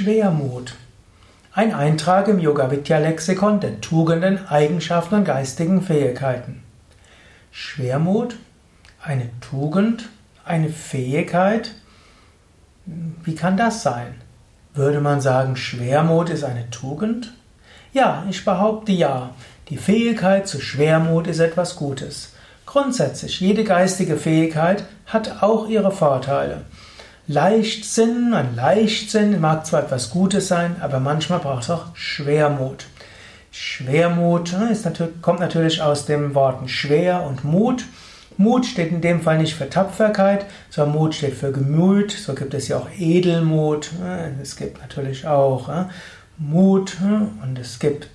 Schwermut. Ein Eintrag im Yoga Vidya Lexikon der Tugenden, Eigenschaften und geistigen Fähigkeiten. Schwermut, eine Tugend, eine Fähigkeit. Wie kann das sein? Würde man sagen, Schwermut ist eine Tugend? Ja, ich behaupte ja. Die Fähigkeit zu Schwermut ist etwas Gutes. Grundsätzlich, jede geistige Fähigkeit hat auch ihre Vorteile. Leichtsinn, ein Leichtsinn mag zwar etwas Gutes sein, aber manchmal braucht es auch Schwermut. Schwermut ne, natürlich, kommt natürlich aus den Worten schwer und Mut. Mut steht in dem Fall nicht für Tapferkeit, sondern Mut steht für Gemüt. So gibt es ja auch Edelmut. Ne. Es gibt natürlich auch ne, Mut und es gibt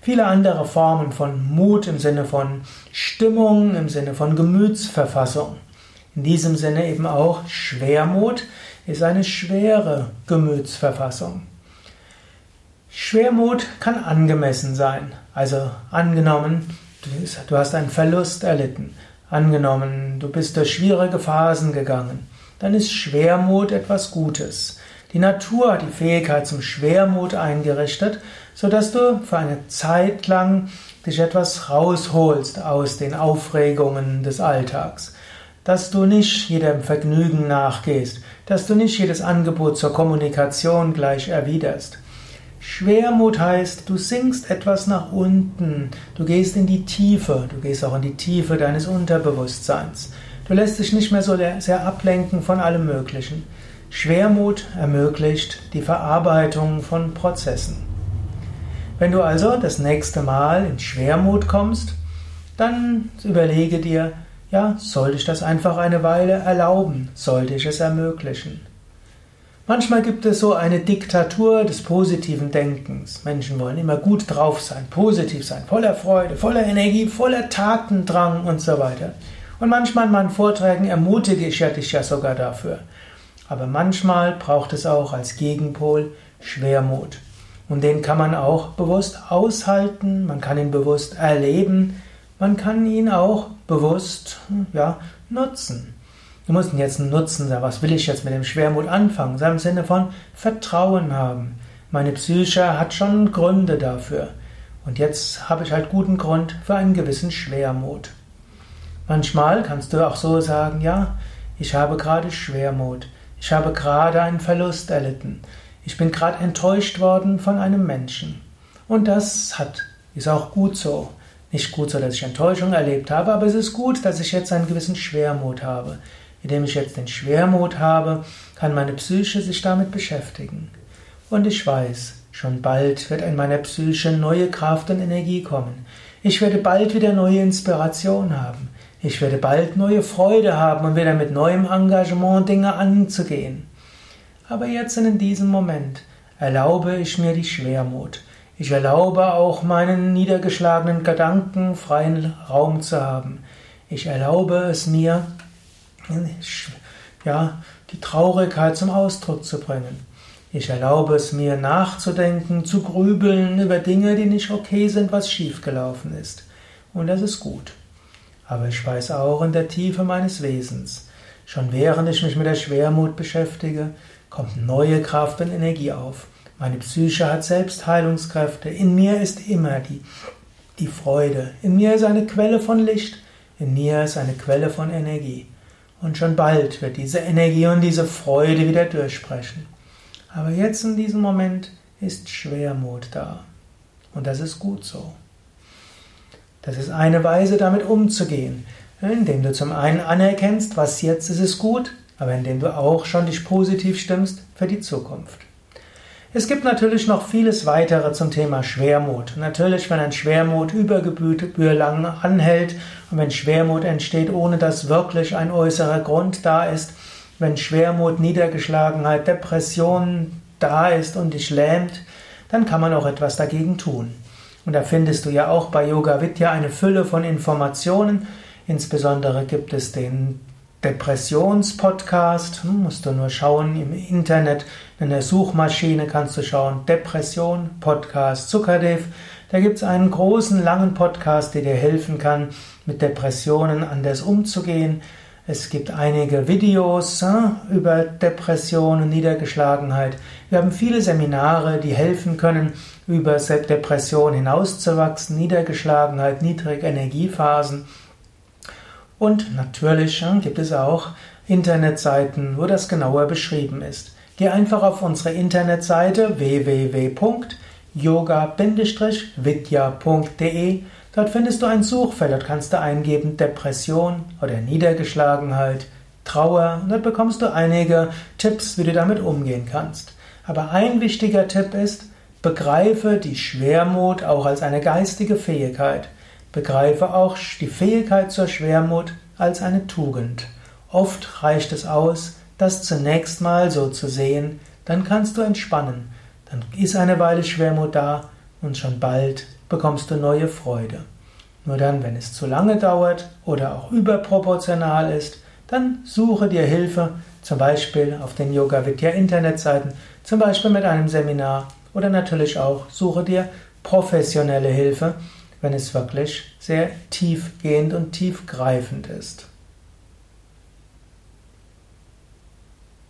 viele andere Formen von Mut im Sinne von Stimmung, im Sinne von Gemütsverfassung. In diesem Sinne eben auch Schwermut ist eine schwere Gemütsverfassung. Schwermut kann angemessen sein. Also angenommen, du hast einen Verlust erlitten. Angenommen, du bist durch schwierige Phasen gegangen. Dann ist Schwermut etwas Gutes. Die Natur hat die Fähigkeit zum Schwermut eingerichtet, sodass du für eine Zeit lang dich etwas rausholst aus den Aufregungen des Alltags dass du nicht jedem Vergnügen nachgehst, dass du nicht jedes Angebot zur Kommunikation gleich erwiderst. Schwermut heißt, du sinkst etwas nach unten, du gehst in die Tiefe, du gehst auch in die Tiefe deines Unterbewusstseins. Du lässt dich nicht mehr so sehr ablenken von allem Möglichen. Schwermut ermöglicht die Verarbeitung von Prozessen. Wenn du also das nächste Mal in Schwermut kommst, dann überlege dir, ja, sollte ich das einfach eine Weile erlauben? Sollte ich es ermöglichen? Manchmal gibt es so eine Diktatur des positiven Denkens. Menschen wollen immer gut drauf sein, positiv sein, voller Freude, voller Energie, voller Tatendrang und so weiter. Und manchmal in meinen Vorträgen ermutige ich ja dich ja sogar dafür. Aber manchmal braucht es auch als Gegenpol Schwermut. Und den kann man auch bewusst aushalten, man kann ihn bewusst erleben, man kann ihn auch bewusst ja, nutzen. Du musst ihn jetzt nutzen, was will ich jetzt mit dem Schwermut anfangen? Im Sinne von Vertrauen haben. Meine Psyche hat schon Gründe dafür. Und jetzt habe ich halt guten Grund für einen gewissen Schwermut. Manchmal kannst du auch so sagen, ja, ich habe gerade Schwermut. Ich habe gerade einen Verlust erlitten. Ich bin gerade enttäuscht worden von einem Menschen. Und das hat, ist auch gut so. Nicht gut so, dass ich Enttäuschung erlebt habe, aber es ist gut, dass ich jetzt einen gewissen Schwermut habe. Indem ich jetzt den Schwermut habe, kann meine Psyche sich damit beschäftigen. Und ich weiß, schon bald wird in meiner Psyche neue Kraft und Energie kommen. Ich werde bald wieder neue Inspiration haben. Ich werde bald neue Freude haben und wieder mit neuem Engagement Dinge anzugehen. Aber jetzt in diesem Moment erlaube ich mir die Schwermut. Ich erlaube auch meinen niedergeschlagenen Gedanken freien Raum zu haben. Ich erlaube es mir, ja, die Traurigkeit zum Ausdruck zu bringen. Ich erlaube es mir nachzudenken, zu grübeln über Dinge, die nicht okay sind, was schiefgelaufen ist. Und das ist gut. Aber ich weiß auch in der Tiefe meines Wesens, schon während ich mich mit der Schwermut beschäftige, kommt neue Kraft und Energie auf. Meine Psyche hat Selbstheilungskräfte. In mir ist immer die, die Freude. In mir ist eine Quelle von Licht. In mir ist eine Quelle von Energie. Und schon bald wird diese Energie und diese Freude wieder durchsprechen. Aber jetzt in diesem Moment ist Schwermut da. Und das ist gut so. Das ist eine Weise, damit umzugehen, indem du zum einen anerkennst, was jetzt ist, ist gut, aber indem du auch schon dich positiv stimmst für die Zukunft. Es gibt natürlich noch vieles weitere zum Thema Schwermut. Natürlich, wenn ein Schwermut über Gebühr lang anhält und wenn Schwermut entsteht, ohne dass wirklich ein äußerer Grund da ist, wenn Schwermut, Niedergeschlagenheit, Depression da ist und dich lähmt, dann kann man auch etwas dagegen tun. Und da findest du ja auch bei Yoga Vidya eine Fülle von Informationen. Insbesondere gibt es den Depressionspodcast. Hm, musst du nur schauen im Internet, in der Suchmaschine kannst du schauen, Depression, Podcast Zuckerdev. Da gibt es einen großen, langen Podcast, der dir helfen kann, mit Depressionen anders umzugehen. Es gibt einige Videos äh, über Depression und Niedergeschlagenheit. Wir haben viele Seminare, die helfen können, über Depression hinauszuwachsen, Niedergeschlagenheit, niedrige Energiephasen. Und natürlich äh, gibt es auch Internetseiten, wo das genauer beschrieben ist. Geh einfach auf unsere Internetseite www.yoga-vidya.de. Dort findest du ein Suchfeld, dort kannst du eingeben Depression oder Niedergeschlagenheit, Trauer und dort bekommst du einige Tipps, wie du damit umgehen kannst. Aber ein wichtiger Tipp ist, begreife die Schwermut auch als eine geistige Fähigkeit. Begreife auch die Fähigkeit zur Schwermut als eine Tugend. Oft reicht es aus, das zunächst mal so zu sehen, dann kannst du entspannen. Dann ist eine Weile Schwermut da und schon bald bekommst du neue Freude. Nur dann, wenn es zu lange dauert oder auch überproportional ist, dann suche dir Hilfe, zum Beispiel auf den Yoga Vidya Internetseiten, zum Beispiel mit einem Seminar oder natürlich auch suche dir professionelle Hilfe, wenn es wirklich sehr tiefgehend und tiefgreifend ist.